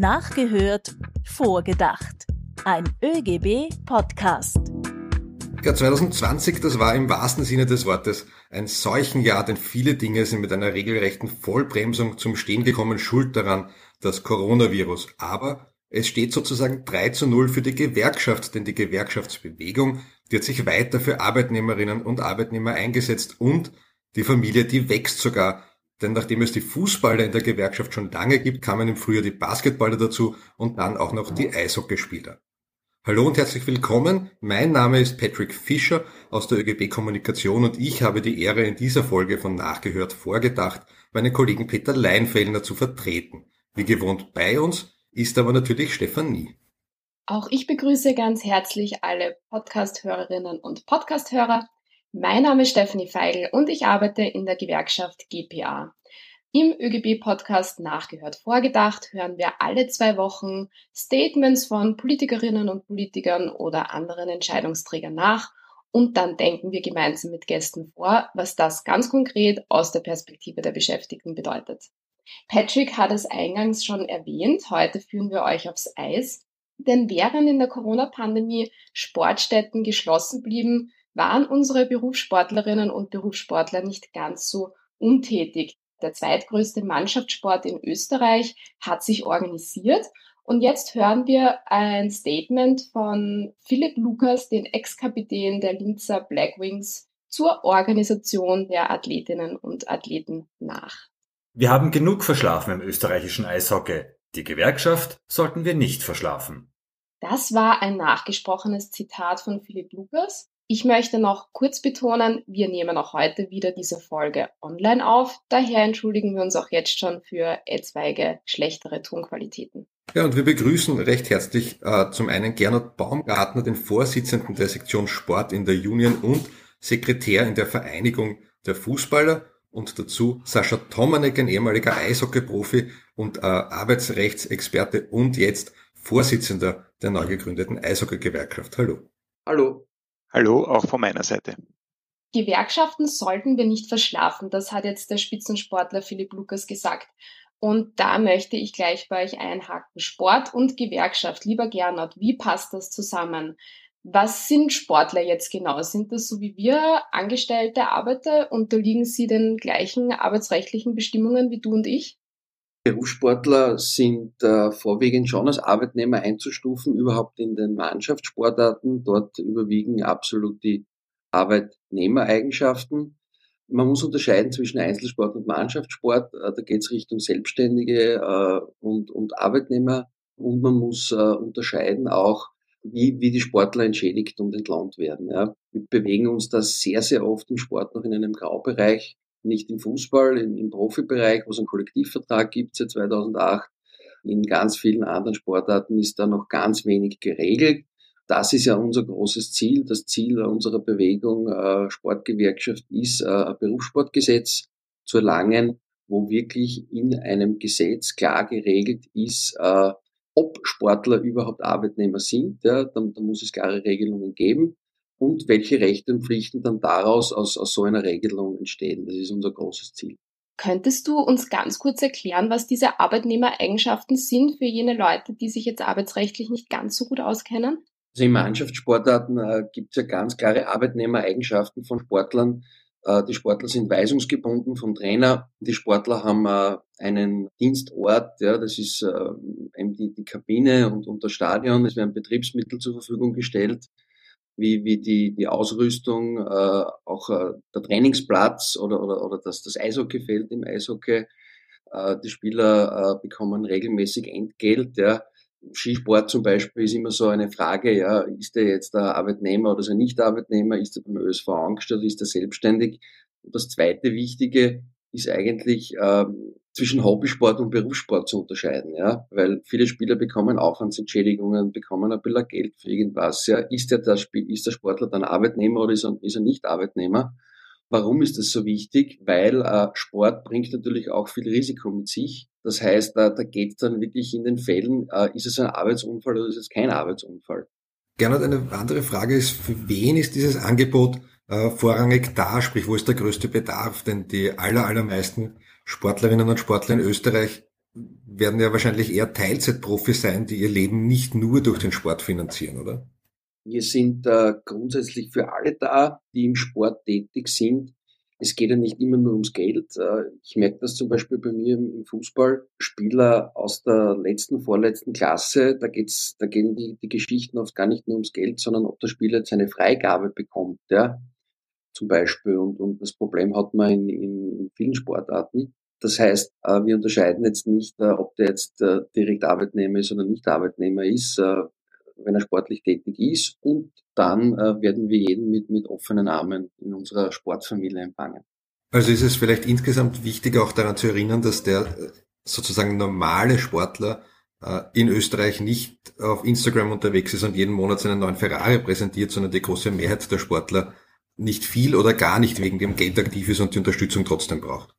Nachgehört, vorgedacht. Ein ÖGB-Podcast. Ja, 2020, das war im wahrsten Sinne des Wortes ein Seuchenjahr, denn viele Dinge sind mit einer regelrechten Vollbremsung zum Stehen gekommen, schuld daran das Coronavirus. Aber es steht sozusagen 3 zu 0 für die Gewerkschaft, denn die Gewerkschaftsbewegung, die hat sich weiter für Arbeitnehmerinnen und Arbeitnehmer eingesetzt und die Familie, die wächst sogar. Denn nachdem es die Fußballer in der Gewerkschaft schon lange gibt, kamen im Frühjahr die Basketballer dazu und dann auch noch die Eishockeyspieler. Hallo und herzlich willkommen. Mein Name ist Patrick Fischer aus der ÖGB Kommunikation und ich habe die Ehre, in dieser Folge von Nachgehört vorgedacht, meinen Kollegen Peter Leinfellner zu vertreten. Wie gewohnt bei uns ist aber natürlich Stefanie. Auch ich begrüße ganz herzlich alle Podcast-Hörerinnen und Podcast-Hörer. Mein Name ist Stephanie Feigl und ich arbeite in der Gewerkschaft GPA. Im ÖGB-Podcast Nachgehört vorgedacht hören wir alle zwei Wochen Statements von Politikerinnen und Politikern oder anderen Entscheidungsträgern nach und dann denken wir gemeinsam mit Gästen vor, was das ganz konkret aus der Perspektive der Beschäftigten bedeutet. Patrick hat es eingangs schon erwähnt. Heute führen wir euch aufs Eis. Denn während in der Corona-Pandemie Sportstätten geschlossen blieben, waren unsere Berufssportlerinnen und Berufssportler nicht ganz so untätig. Der zweitgrößte Mannschaftssport in Österreich hat sich organisiert und jetzt hören wir ein Statement von Philipp Lukas, den Ex-Kapitän der Linzer Blackwings, zur Organisation der Athletinnen und Athleten nach. Wir haben genug verschlafen im österreichischen Eishockey. Die Gewerkschaft sollten wir nicht verschlafen. Das war ein nachgesprochenes Zitat von Philipp Lukas. Ich möchte noch kurz betonen, wir nehmen auch heute wieder diese Folge online auf. Daher entschuldigen wir uns auch jetzt schon für etwaige schlechtere Tonqualitäten. Ja, und wir begrüßen recht herzlich äh, zum einen Gernot Baumgartner, den Vorsitzenden der Sektion Sport in der Union und Sekretär in der Vereinigung der Fußballer und dazu Sascha Tomanek, ein ehemaliger Eishockey-Profi und äh, Arbeitsrechtsexperte und jetzt Vorsitzender der neu gegründeten Eishockey-Gewerkschaft. Hallo. Hallo. Hallo, auch von meiner Seite. Gewerkschaften sollten wir nicht verschlafen. Das hat jetzt der Spitzensportler Philipp Lukas gesagt. Und da möchte ich gleich bei euch einhaken. Sport und Gewerkschaft. Lieber Gernot, wie passt das zusammen? Was sind Sportler jetzt genau? Sind das so wie wir angestellte Arbeiter? Unterliegen sie den gleichen arbeitsrechtlichen Bestimmungen wie du und ich? Berufssportler sind äh, vorwiegend schon als Arbeitnehmer einzustufen, überhaupt in den Mannschaftssportarten. Dort überwiegen absolut die Arbeitnehmereigenschaften. Man muss unterscheiden zwischen Einzelsport und Mannschaftssport. Äh, da geht es Richtung Selbstständige äh, und, und Arbeitnehmer. Und man muss äh, unterscheiden auch wie, wie die Sportler entschädigt und entlohnt werden. Ja. Wir bewegen uns da sehr, sehr oft im Sport noch in einem Graubereich, nicht im Fußball, im, Profibereich, wo es einen Kollektivvertrag gibt seit 2008. In ganz vielen anderen Sportarten ist da noch ganz wenig geregelt. Das ist ja unser großes Ziel. Das Ziel unserer Bewegung äh, Sportgewerkschaft ist, äh, ein Berufssportgesetz zu erlangen, wo wirklich in einem Gesetz klar geregelt ist, äh, ob Sportler überhaupt Arbeitnehmer sind. Ja, dann muss es klare Regelungen geben und welche Rechte und Pflichten dann daraus aus, aus so einer Regelung entstehen. Das ist unser großes Ziel. Könntest du uns ganz kurz erklären, was diese Arbeitnehmereigenschaften sind für jene Leute, die sich jetzt arbeitsrechtlich nicht ganz so gut auskennen? Also in Mannschaftssportarten äh, gibt es ja ganz klare Arbeitnehmereigenschaften von Sportlern, äh, die Sportler sind weisungsgebunden vom Trainer. Die Sportler haben äh, einen Dienstort, ja, das ist äh, eben die, die Kabine und, und das Stadion. Es werden Betriebsmittel zur Verfügung gestellt, wie, wie die, die Ausrüstung, auch der Trainingsplatz oder, oder, oder das, das Eishockeyfeld im Eishockey. Die Spieler bekommen regelmäßig Entgelt. Ja. Skisport zum Beispiel ist immer so eine Frage, ja, ist er jetzt der Arbeitnehmer oder ist er nicht Arbeitnehmer, ist er beim ÖSV angestellt, ist er selbstständig? Und das zweite Wichtige ist eigentlich ähm, zwischen Hobbysport und Berufssport zu unterscheiden, ja, weil viele Spieler bekommen Aufwandsentschädigungen, bekommen ein bisschen Geld für irgendwas, ja, ist der, ist der Sportler dann Arbeitnehmer oder ist er, ist er nicht Arbeitnehmer? Warum ist das so wichtig? Weil äh, Sport bringt natürlich auch viel Risiko mit sich. Das heißt, da, da geht es dann wirklich in den Fällen, äh, ist es ein Arbeitsunfall oder ist es kein Arbeitsunfall? Gernot, eine andere Frage ist, für wen ist dieses Angebot äh, vorrangig da? Sprich, wo ist der größte Bedarf? Denn die aller, allermeisten Sportlerinnen und Sportler in Österreich werden ja wahrscheinlich eher Teilzeitprofis sein, die ihr Leben nicht nur durch den Sport finanzieren, oder? Wir sind äh, grundsätzlich für alle da, die im Sport tätig sind. Es geht ja nicht immer nur ums Geld. Äh, ich merke das zum Beispiel bei mir im Fußball. Spieler aus der letzten, vorletzten Klasse, da geht's, da gehen die, die Geschichten oft gar nicht nur ums Geld, sondern ob der Spieler jetzt eine Freigabe bekommt, ja, zum Beispiel. Und, und das Problem hat man in, in, in vielen Sportarten. Das heißt, äh, wir unterscheiden jetzt nicht, äh, ob der jetzt äh, direkt Arbeitnehmer ist oder nicht Arbeitnehmer ist, wenn er sportlich tätig ist. Und dann werden wir jeden mit, mit offenen Armen in unserer Sportfamilie empfangen. Also ist es vielleicht insgesamt wichtig, auch daran zu erinnern, dass der sozusagen normale Sportler in Österreich nicht auf Instagram unterwegs ist und jeden Monat seinen neuen Ferrari präsentiert, sondern die große Mehrheit der Sportler nicht viel oder gar nicht wegen dem Geld aktiv ist und die Unterstützung trotzdem braucht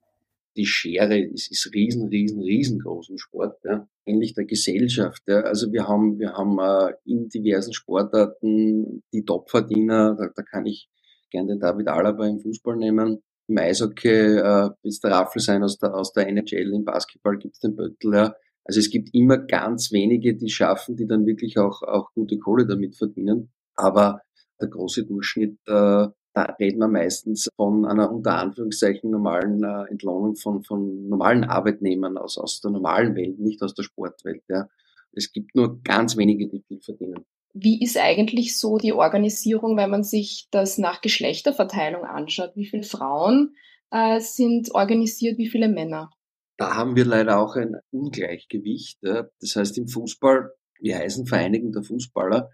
die Schere ist, ist riesen, riesen, riesengroß im Sport, ja. ähnlich der Gesellschaft. Ja. Also wir haben, wir haben äh, in diversen Sportarten die Topverdiener, da, da kann ich gerne den David Alaba im Fußball nehmen. Im Eishockey äh, es der Raffel sein aus der, aus der NHL, im Basketball gibt es den Böttl. Ja. Also es gibt immer ganz wenige, die schaffen, die dann wirklich auch, auch gute Kohle damit verdienen. Aber der große Durchschnitt äh, da reden wir meistens von einer unter Anführungszeichen normalen äh, Entlohnung von, von normalen Arbeitnehmern aus, aus der normalen Welt, nicht aus der Sportwelt. Ja. Es gibt nur ganz wenige, die viel verdienen. Wie ist eigentlich so die Organisierung, wenn man sich das nach Geschlechterverteilung anschaut? Wie viele Frauen äh, sind organisiert, wie viele Männer? Da haben wir leider auch ein Ungleichgewicht. Ja. Das heißt, im Fußball, wir heißen Vereinigung der Fußballer,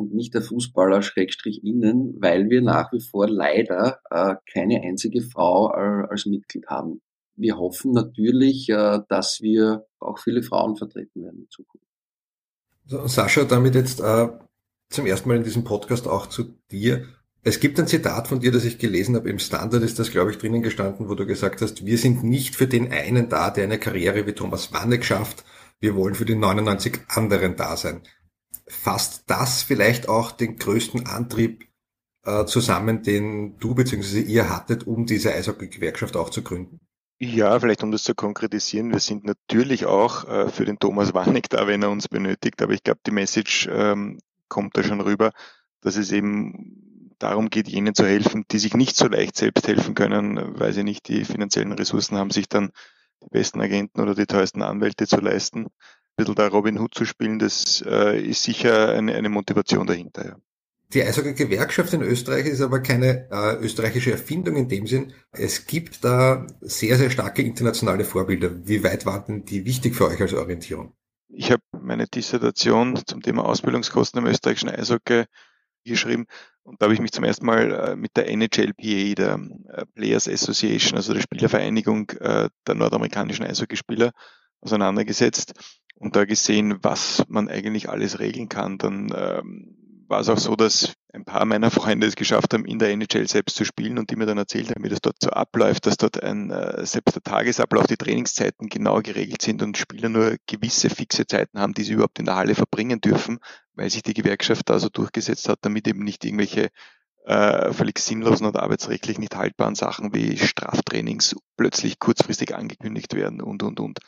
und nicht der Fußballer Schrägstrich innen, weil wir nach wie vor leider äh, keine einzige Frau äh, als Mitglied haben. Wir hoffen natürlich, äh, dass wir auch viele Frauen vertreten werden in Zukunft. Sascha, damit jetzt äh, zum ersten Mal in diesem Podcast auch zu dir. Es gibt ein Zitat von dir, das ich gelesen habe. Im Standard ist das, glaube ich, drinnen gestanden, wo du gesagt hast, wir sind nicht für den einen da, der eine Karriere wie Thomas Wanneck schafft. Wir wollen für die 99 anderen da sein fasst das vielleicht auch den größten Antrieb äh, zusammen, den du bzw. ihr hattet, um diese Eishockey-Gewerkschaft auch zu gründen? Ja, vielleicht um das zu konkretisieren, wir sind natürlich auch äh, für den Thomas Warnig da, wenn er uns benötigt, aber ich glaube, die Message ähm, kommt da schon rüber, dass es eben darum geht, jenen zu helfen, die sich nicht so leicht selbst helfen können, weil sie nicht die finanziellen Ressourcen haben, sich dann die besten Agenten oder die teuersten Anwälte zu leisten bisschen da Robin Hood zu spielen, das äh, ist sicher eine, eine Motivation dahinter. Ja. Die Eishockey-Gewerkschaft in Österreich ist aber keine äh, österreichische Erfindung in dem Sinn. Es gibt da sehr, sehr starke internationale Vorbilder. Wie weit waren denn die wichtig für euch als Orientierung? Ich habe meine Dissertation zum Thema Ausbildungskosten im österreichischen Eishockey geschrieben und da habe ich mich zum ersten Mal äh, mit der NHLPA, der äh, Players Association, also der Spielervereinigung äh, der nordamerikanischen Eishockeyspieler, auseinandergesetzt und da gesehen, was man eigentlich alles regeln kann. Dann ähm, war es auch so, dass ein paar meiner Freunde es geschafft haben, in der NHL selbst zu spielen und die mir dann erzählt haben, wie das dort so abläuft, dass dort ein, äh, selbst der Tagesablauf, die Trainingszeiten genau geregelt sind und Spieler nur gewisse fixe Zeiten haben, die sie überhaupt in der Halle verbringen dürfen, weil sich die Gewerkschaft da so durchgesetzt hat, damit eben nicht irgendwelche äh, völlig sinnlosen und arbeitsrechtlich nicht haltbaren Sachen wie Straftrainings plötzlich kurzfristig angekündigt werden und, und, und.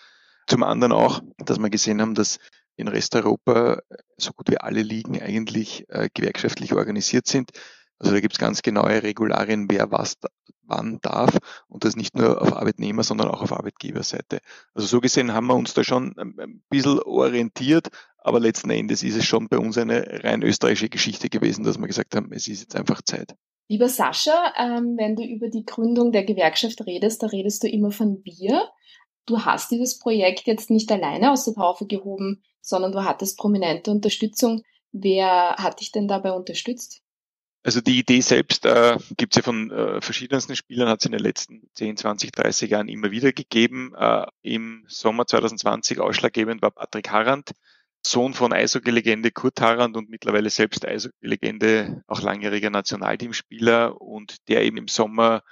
Zum anderen auch, dass wir gesehen haben, dass in Resteuropa so gut wie alle Ligen eigentlich äh, gewerkschaftlich organisiert sind. Also da gibt es ganz genaue Regularien, wer was wann darf und das nicht nur auf Arbeitnehmer, sondern auch auf Arbeitgeberseite. Also so gesehen haben wir uns da schon ein bisschen orientiert, aber letzten Endes ist es schon bei uns eine rein österreichische Geschichte gewesen, dass wir gesagt haben, es ist jetzt einfach Zeit. Lieber Sascha, ähm, wenn du über die Gründung der Gewerkschaft redest, da redest du immer von wir du hast dieses Projekt jetzt nicht alleine aus der Taufe gehoben, sondern du hattest prominente Unterstützung. Wer hat dich denn dabei unterstützt? Also die Idee selbst äh, gibt es ja von äh, verschiedensten Spielern, hat es in den letzten 10, 20, 30 Jahren immer wieder gegeben. Äh, Im Sommer 2020 ausschlaggebend war Patrick Harrand, Sohn von Eishockey-Legende Kurt Harrand und mittlerweile selbst Eishockey-Legende, auch langjähriger Nationalteamspieler und der eben im Sommer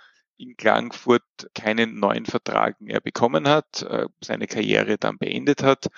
in Klagenfurt keinen neuen Vertrag mehr bekommen hat, äh, seine Karriere dann beendet hat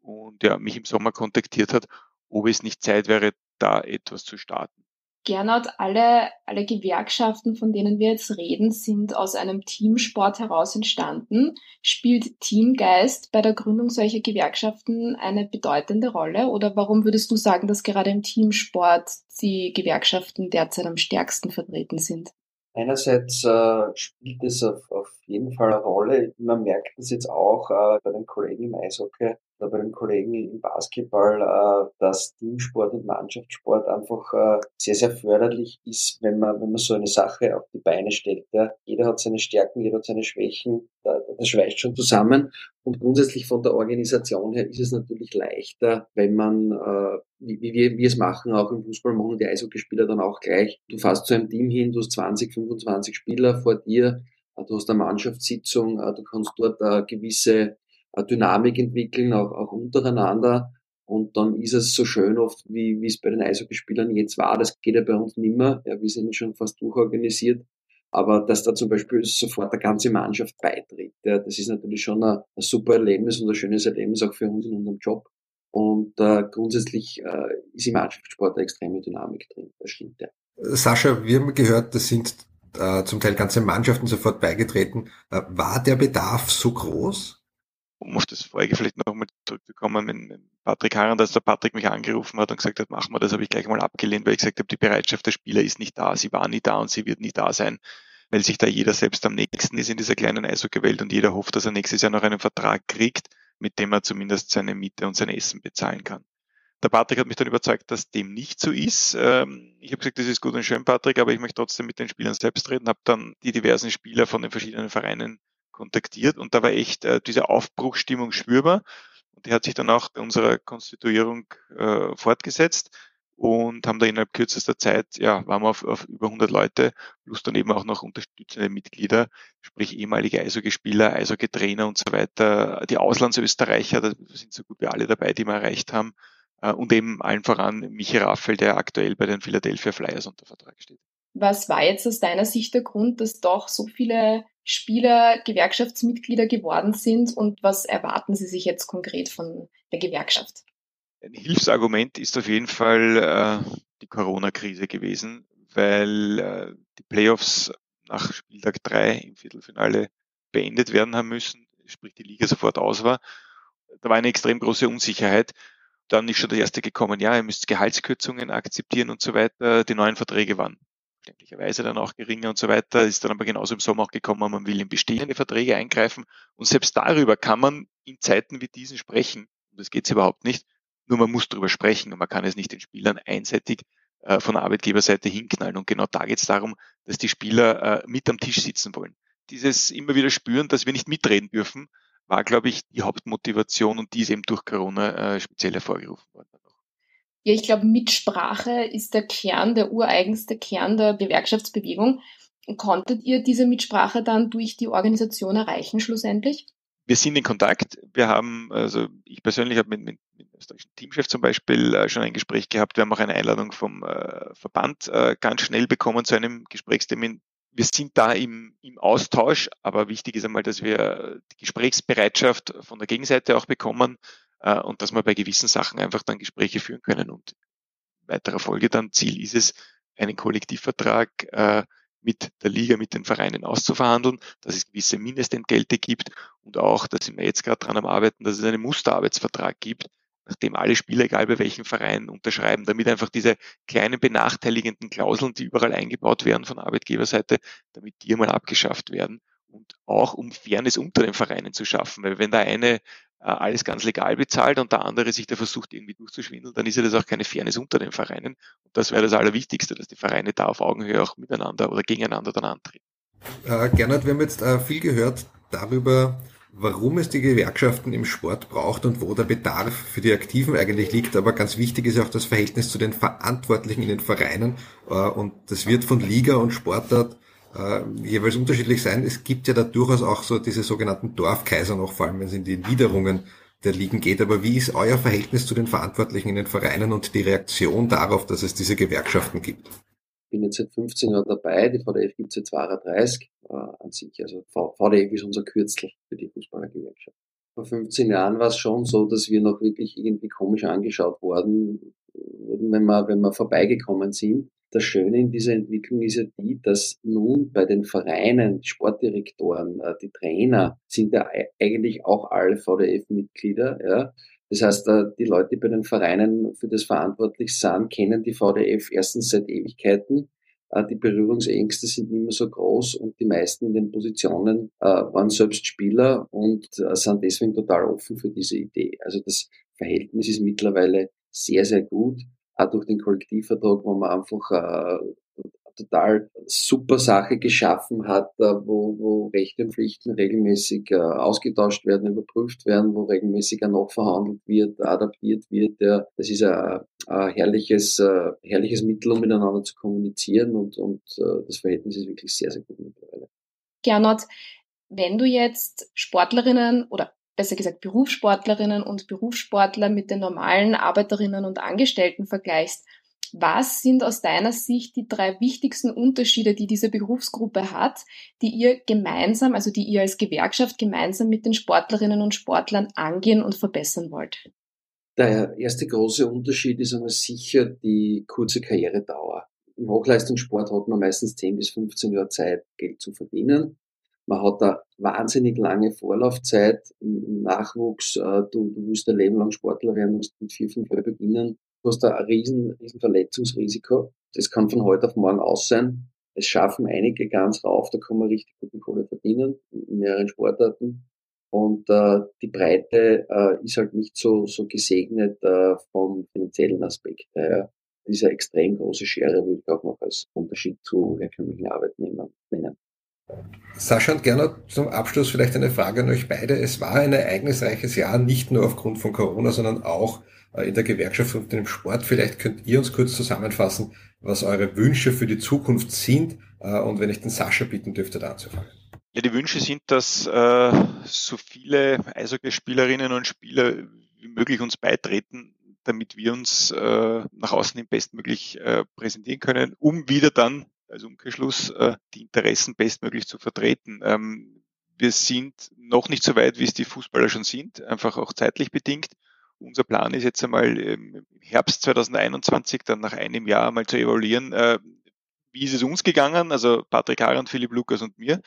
und ja, mich im Sommer kontaktiert hat, ob es nicht Zeit wäre, da etwas zu starten. Gernot, alle, alle Gewerkschaften, von denen wir jetzt reden, sind aus einem Teamsport heraus entstanden. Spielt Teamgeist bei der Gründung solcher Gewerkschaften eine bedeutende Rolle? Oder warum würdest du sagen, dass gerade im Teamsport die Gewerkschaften derzeit am stärksten vertreten sind? Einerseits äh, spielt es auf, auf jeden Fall eine Rolle. Man merkt das jetzt auch äh, bei den Kollegen im Eishockey oder bei den Kollegen im Basketball, äh, dass Teamsport und Mannschaftssport einfach äh, sehr, sehr förderlich ist, wenn man, wenn man so eine Sache auf die Beine stellt. Jeder hat seine Stärken, jeder hat seine Schwächen. Das schweißt schon zusammen. Und grundsätzlich von der Organisation her ist es natürlich leichter, wenn man, äh, wie, wir, wir es machen, auch im Fußball machen die Eishockeyspieler dann auch gleich. Du fährst zu einem Team hin, du hast 20, 25 Spieler vor dir, du hast eine Mannschaftssitzung, du kannst dort gewisse Dynamik entwickeln, auch, auch untereinander. Und dann ist es so schön oft, wie, wie es bei den Eishockeyspielern jetzt war. Das geht ja bei uns nimmer. Ja, wir sind schon fast durchorganisiert. Aber dass da zum Beispiel sofort eine ganze Mannschaft beitritt, ja, das ist natürlich schon ein, ein, super Erlebnis und ein schönes Erlebnis auch für uns in unserem Job. Und äh, grundsätzlich äh, ist im Mannschaftssport eine extreme Dynamik drin. Das stimmt ja. Sascha, wir haben gehört, das sind äh, zum Teil ganze Mannschaften sofort beigetreten. Äh, war der Bedarf so groß? Um auf das vorige vielleicht nochmal zurückzukommen, mit Patrick Harren, dass der Patrick mich angerufen hat und gesagt hat, machen wir das, habe ich gleich mal abgelehnt, weil ich gesagt habe, die Bereitschaft der Spieler ist nicht da, sie war nie da und sie wird nie da sein, weil sich da jeder selbst am nächsten ist in dieser kleinen Eishockeywelt und jeder hofft, dass er nächstes Jahr noch einen Vertrag kriegt, mit dem er zumindest seine Miete und sein Essen bezahlen kann. Der Patrick hat mich dann überzeugt, dass dem nicht so ist. Ähm, ich habe gesagt, das ist gut und schön, Patrick, aber ich möchte trotzdem mit den Spielern selbst reden, habe dann die diversen Spieler von den verschiedenen Vereinen kontaktiert und da war echt äh, diese Aufbruchstimmung spürbar. Und die hat sich dann auch bei unserer Konstituierung äh, fortgesetzt und haben da innerhalb kürzester Zeit, ja, waren wir auf, auf über 100 Leute, plus dann eben auch noch unterstützende Mitglieder, sprich ehemalige Eishockeyspieler, Eishockey-Trainer und so weiter, die Auslandsösterreicher, da sind so gut wie alle dabei, die wir erreicht haben, äh, und eben allen voran Michi Raffel, der aktuell bei den Philadelphia Flyers unter Vertrag steht. Was war jetzt aus deiner Sicht der Grund, dass doch so viele Spieler Gewerkschaftsmitglieder geworden sind und was erwarten Sie sich jetzt konkret von der Gewerkschaft? Ein Hilfsargument ist auf jeden Fall äh, die Corona-Krise gewesen, weil äh, die Playoffs nach Spieltag 3 im Viertelfinale beendet werden haben müssen, sprich die Liga sofort aus war. Da war eine extrem große Unsicherheit dann ist schon der erste gekommen, ja, ihr müsst Gehaltskürzungen akzeptieren und so weiter. Die neuen Verträge waren verständlicherweise dann auch geringer und so weiter, ist dann aber genauso im Sommer auch gekommen, man will in bestehende Verträge eingreifen und selbst darüber kann man in Zeiten wie diesen sprechen. Und das geht überhaupt nicht. Nur man muss darüber sprechen und man kann es nicht den Spielern einseitig äh, von Arbeitgeberseite hinknallen. Und genau da geht es darum, dass die Spieler äh, mit am Tisch sitzen wollen. Dieses immer wieder spüren, dass wir nicht mitreden dürfen, war, glaube ich, die Hauptmotivation und die ist eben durch Corona äh, speziell hervorgerufen worden. Ja, ich glaube, Mitsprache ist der Kern, der ureigenste Kern der Gewerkschaftsbewegung. Konntet ihr diese Mitsprache dann durch die Organisation erreichen schlussendlich? Wir sind in Kontakt. Wir haben, also ich persönlich habe mit, mit, mit dem österreichischen Teamchef zum Beispiel äh, schon ein Gespräch gehabt. Wir haben auch eine Einladung vom äh, Verband äh, ganz schnell bekommen zu einem Gesprächstermin wir sind da im, im Austausch, aber wichtig ist einmal, dass wir die Gesprächsbereitschaft von der Gegenseite auch bekommen äh, und dass wir bei gewissen Sachen einfach dann Gespräche führen können. Und weiterer Folge dann Ziel ist es, einen Kollektivvertrag äh, mit der Liga, mit den Vereinen auszuverhandeln, dass es gewisse Mindestentgelte gibt und auch, da sind wir jetzt gerade dran am Arbeiten, dass es einen Musterarbeitsvertrag gibt, nachdem alle Spieler, egal bei welchem Verein, unterschreiben, damit einfach diese kleinen benachteiligenden Klauseln, die überall eingebaut werden von Arbeitgeberseite, damit die einmal abgeschafft werden und auch um Fairness unter den Vereinen zu schaffen. Weil wenn der eine alles ganz legal bezahlt und der andere sich da versucht irgendwie durchzuschwindeln, dann ist ja das auch keine Fairness unter den Vereinen. Und das wäre das Allerwichtigste, dass die Vereine da auf Augenhöhe auch miteinander oder gegeneinander dann antreten. Äh, Gernot, wir haben jetzt äh, viel gehört darüber, warum es die Gewerkschaften im Sport braucht und wo der Bedarf für die Aktiven eigentlich liegt. Aber ganz wichtig ist auch das Verhältnis zu den Verantwortlichen in den Vereinen. Äh, und das wird von Liga und Sportart äh, jeweils unterschiedlich sein. Es gibt ja da durchaus auch so diese sogenannten Dorfkaiser noch, vor allem wenn es in die Niederungen der Ligen geht. Aber wie ist euer Verhältnis zu den Verantwortlichen in den Vereinen und die Reaktion darauf, dass es diese Gewerkschaften gibt? bin jetzt seit 15 Jahren dabei, die VDF gibt es seit 32 äh, an sich. Also VDF ist unser Kürzel für die Fußballergewerkschaft. Vor 15 Jahren war es schon so, dass wir noch wirklich irgendwie komisch angeschaut worden, wenn wir, wenn wir vorbeigekommen sind. Das Schöne in dieser Entwicklung ist ja die, dass nun bei den Vereinen, Sportdirektoren, äh, die Trainer sind ja eigentlich auch alle VDF-Mitglieder. Ja. Das heißt, äh, die Leute, die bei den Vereinen für das verantwortlich sind, kennen die VDF erstens seit Ewigkeiten. Äh, die Berührungsängste sind nicht mehr so groß und die meisten in den Positionen waren selbst Spieler und sind deswegen total offen für diese Idee. Also das Verhältnis ist mittlerweile sehr, sehr gut auch durch den Kollektivvertrag, wo man einfach äh, total super Sache geschaffen hat, äh, wo, wo Rechte und Pflichten regelmäßig äh, ausgetauscht werden, überprüft werden, wo regelmäßig noch verhandelt wird, adaptiert wird. Ja. Das ist ein, ein herrliches, herrliches Mittel, um miteinander zu kommunizieren und, und das Verhältnis ist wirklich sehr, sehr gut mittlerweile. Gernot, wenn du jetzt Sportlerinnen oder besser gesagt Berufssportlerinnen und Berufssportler mit den normalen Arbeiterinnen und Angestellten vergleichst, was sind aus deiner Sicht die drei wichtigsten Unterschiede, die diese Berufsgruppe hat, die ihr gemeinsam, also die ihr als Gewerkschaft gemeinsam mit den Sportlerinnen und Sportlern angehen und verbessern wollt? Der erste große Unterschied ist einmal sicher die kurze Karrieredauer. Im Hochleistungssport hat man meistens 10 bis 15 Jahre Zeit, Geld zu verdienen. Man hat da wahnsinnig lange Vorlaufzeit im, Nachwuchs. Äh, du, du willst ein Leben lang Sportler werden, musst mit vier, fünf Jahren beginnen. Du hast da ein riesen, riesen Verletzungsrisiko. Das kann von heute auf morgen aus sein. Es schaffen einige ganz rauf, da kann man richtig gute Kohle verdienen in mehreren Sportarten. Und äh, die Breite äh, ist halt nicht so, so gesegnet äh, vom finanziellen Aspekt her. Diese extrem große Schere würde ich auch noch als Unterschied zu herkömmlichen Arbeitnehmern nennen. Sascha und Gernot, zum Abschluss vielleicht eine Frage an euch beide. Es war ein ereignisreiches Jahr, nicht nur aufgrund von Corona, sondern auch äh, in der Gewerkschaft und im Sport. Vielleicht könnt ihr uns kurz zusammenfassen, was eure Wünsche für die Zukunft sind äh, und wenn ich den Sascha bitten dürfte, da anzufangen. Ja, die Wünsche sind, dass äh, so viele Eishockeyspielerinnen und Spieler wie möglich uns beitreten, damit wir uns äh, nach außen hin bestmöglich äh, präsentieren können, um wieder dann als Umkehrschluss äh, die Interessen bestmöglich zu vertreten. Ähm, wir sind noch nicht so weit, wie es die Fußballer schon sind, einfach auch zeitlich bedingt. Unser Plan ist jetzt einmal im Herbst 2021, dann nach einem Jahr mal zu evaluieren, äh, wie ist es uns gegangen, also Patrick Harand, Philipp Lukas und mir.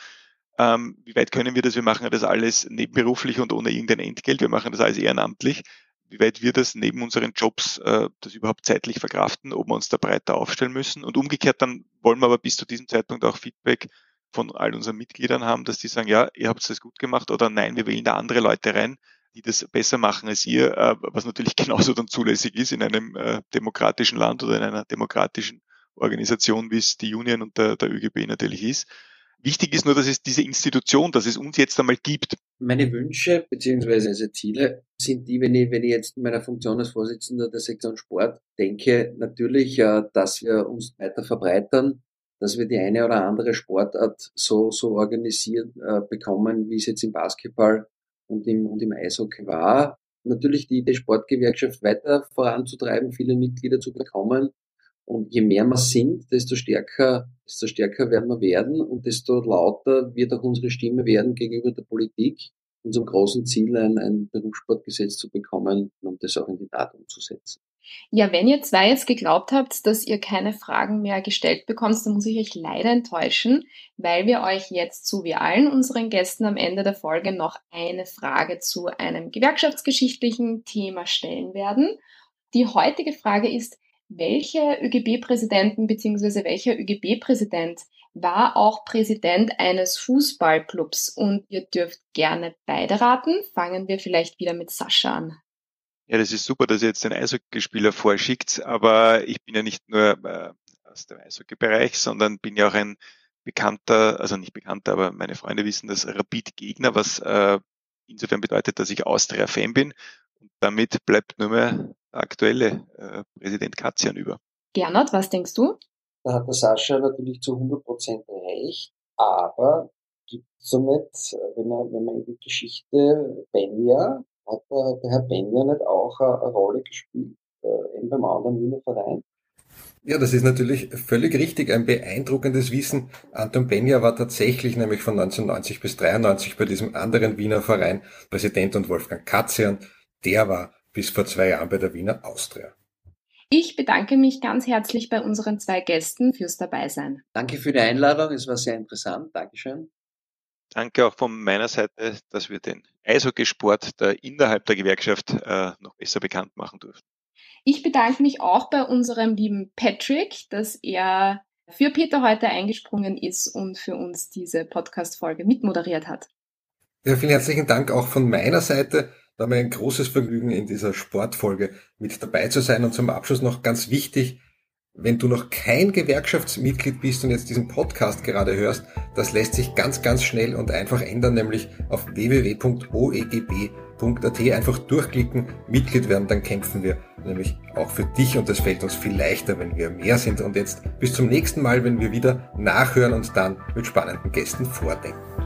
Ähm, wie weit können wir das? Wir machen das alles nebenberuflich und ohne irgendein Entgelt. Wir machen das alles ehrenamtlich wie weit wir das neben unseren Jobs äh, das überhaupt zeitlich verkraften, ob wir uns da breiter aufstellen müssen. Und umgekehrt dann wollen wir aber bis zu diesem Zeitpunkt auch Feedback von all unseren Mitgliedern haben, dass die sagen, ja, ihr habt das gut gemacht oder nein, wir wählen da andere Leute rein, die das besser machen als ihr, äh, was natürlich genauso dann zulässig ist in einem äh, demokratischen Land oder in einer demokratischen Organisation, wie es die Union und der, der ÖGB natürlich ist. Wichtig ist nur, dass es diese Institution, dass es uns jetzt einmal gibt. Meine Wünsche bzw. Also Ziele sind die, wenn ich, wenn ich jetzt in meiner Funktion als Vorsitzender der Sektion Sport denke, natürlich, äh, dass wir uns weiter verbreitern, dass wir die eine oder andere Sportart so, so organisiert äh, bekommen, wie es jetzt im Basketball und im, und im Eishockey war. Natürlich die, die Sportgewerkschaft weiter voranzutreiben, viele Mitglieder zu bekommen, und je mehr wir sind, desto stärker, desto stärker werden wir werden und desto lauter wird auch unsere Stimme werden gegenüber der Politik, unserem großen Ziel, ein, ein Berufssportgesetz zu bekommen und das auch in die Tat umzusetzen. Ja, wenn ihr zwei jetzt geglaubt habt, dass ihr keine Fragen mehr gestellt bekommt, dann muss ich euch leider enttäuschen, weil wir euch jetzt, so wie allen unseren Gästen am Ende der Folge, noch eine Frage zu einem gewerkschaftsgeschichtlichen Thema stellen werden. Die heutige Frage ist, welche ÖGB-Präsidenten bzw. welcher ÖGB-Präsident war auch Präsident eines Fußballclubs? Und ihr dürft gerne beide raten. Fangen wir vielleicht wieder mit Sascha an. Ja, das ist super, dass ihr jetzt den Eishockeyspieler vorschickt, aber ich bin ja nicht nur äh, aus dem Eishockey-Bereich, sondern bin ja auch ein bekannter, also nicht bekannter, aber meine Freunde wissen das, Rapid-Gegner, was äh, insofern bedeutet, dass ich Austria-Fan bin. Und damit bleibt nur mehr aktuelle äh, Präsident Katzian über. Gernot, was denkst du? Da hat der Sascha natürlich zu 100 recht, aber gibt es so nicht, wenn man, wenn man in die Geschichte Benja, hat der, der Herr Benja nicht auch eine, eine Rolle gespielt, äh, eben beim anderen Wiener Verein? Ja, das ist natürlich völlig richtig. Ein beeindruckendes Wissen. Anton Benja war tatsächlich nämlich von 1990 bis 93 bei diesem anderen Wiener Verein Präsident und Wolfgang Katzian. Der war bis vor zwei Jahren bei der Wiener Austria. Ich bedanke mich ganz herzlich bei unseren zwei Gästen fürs Dabeisein. Danke für die Einladung, es war sehr interessant. Dankeschön. Danke auch von meiner Seite, dass wir den Eishockeysport der innerhalb der Gewerkschaft äh, noch besser bekannt machen durften. Ich bedanke mich auch bei unserem lieben Patrick, dass er für Peter heute eingesprungen ist und für uns diese Podcast-Folge mitmoderiert hat. Ja, vielen herzlichen Dank auch von meiner Seite. War mir ein großes Vergnügen, in dieser Sportfolge mit dabei zu sein. Und zum Abschluss noch ganz wichtig, wenn du noch kein Gewerkschaftsmitglied bist und jetzt diesen Podcast gerade hörst, das lässt sich ganz, ganz schnell und einfach ändern, nämlich auf www.oegb.at einfach durchklicken, Mitglied werden, dann kämpfen wir nämlich auch für dich und das fällt uns viel leichter, wenn wir mehr sind. Und jetzt bis zum nächsten Mal, wenn wir wieder nachhören und dann mit spannenden Gästen vordenken.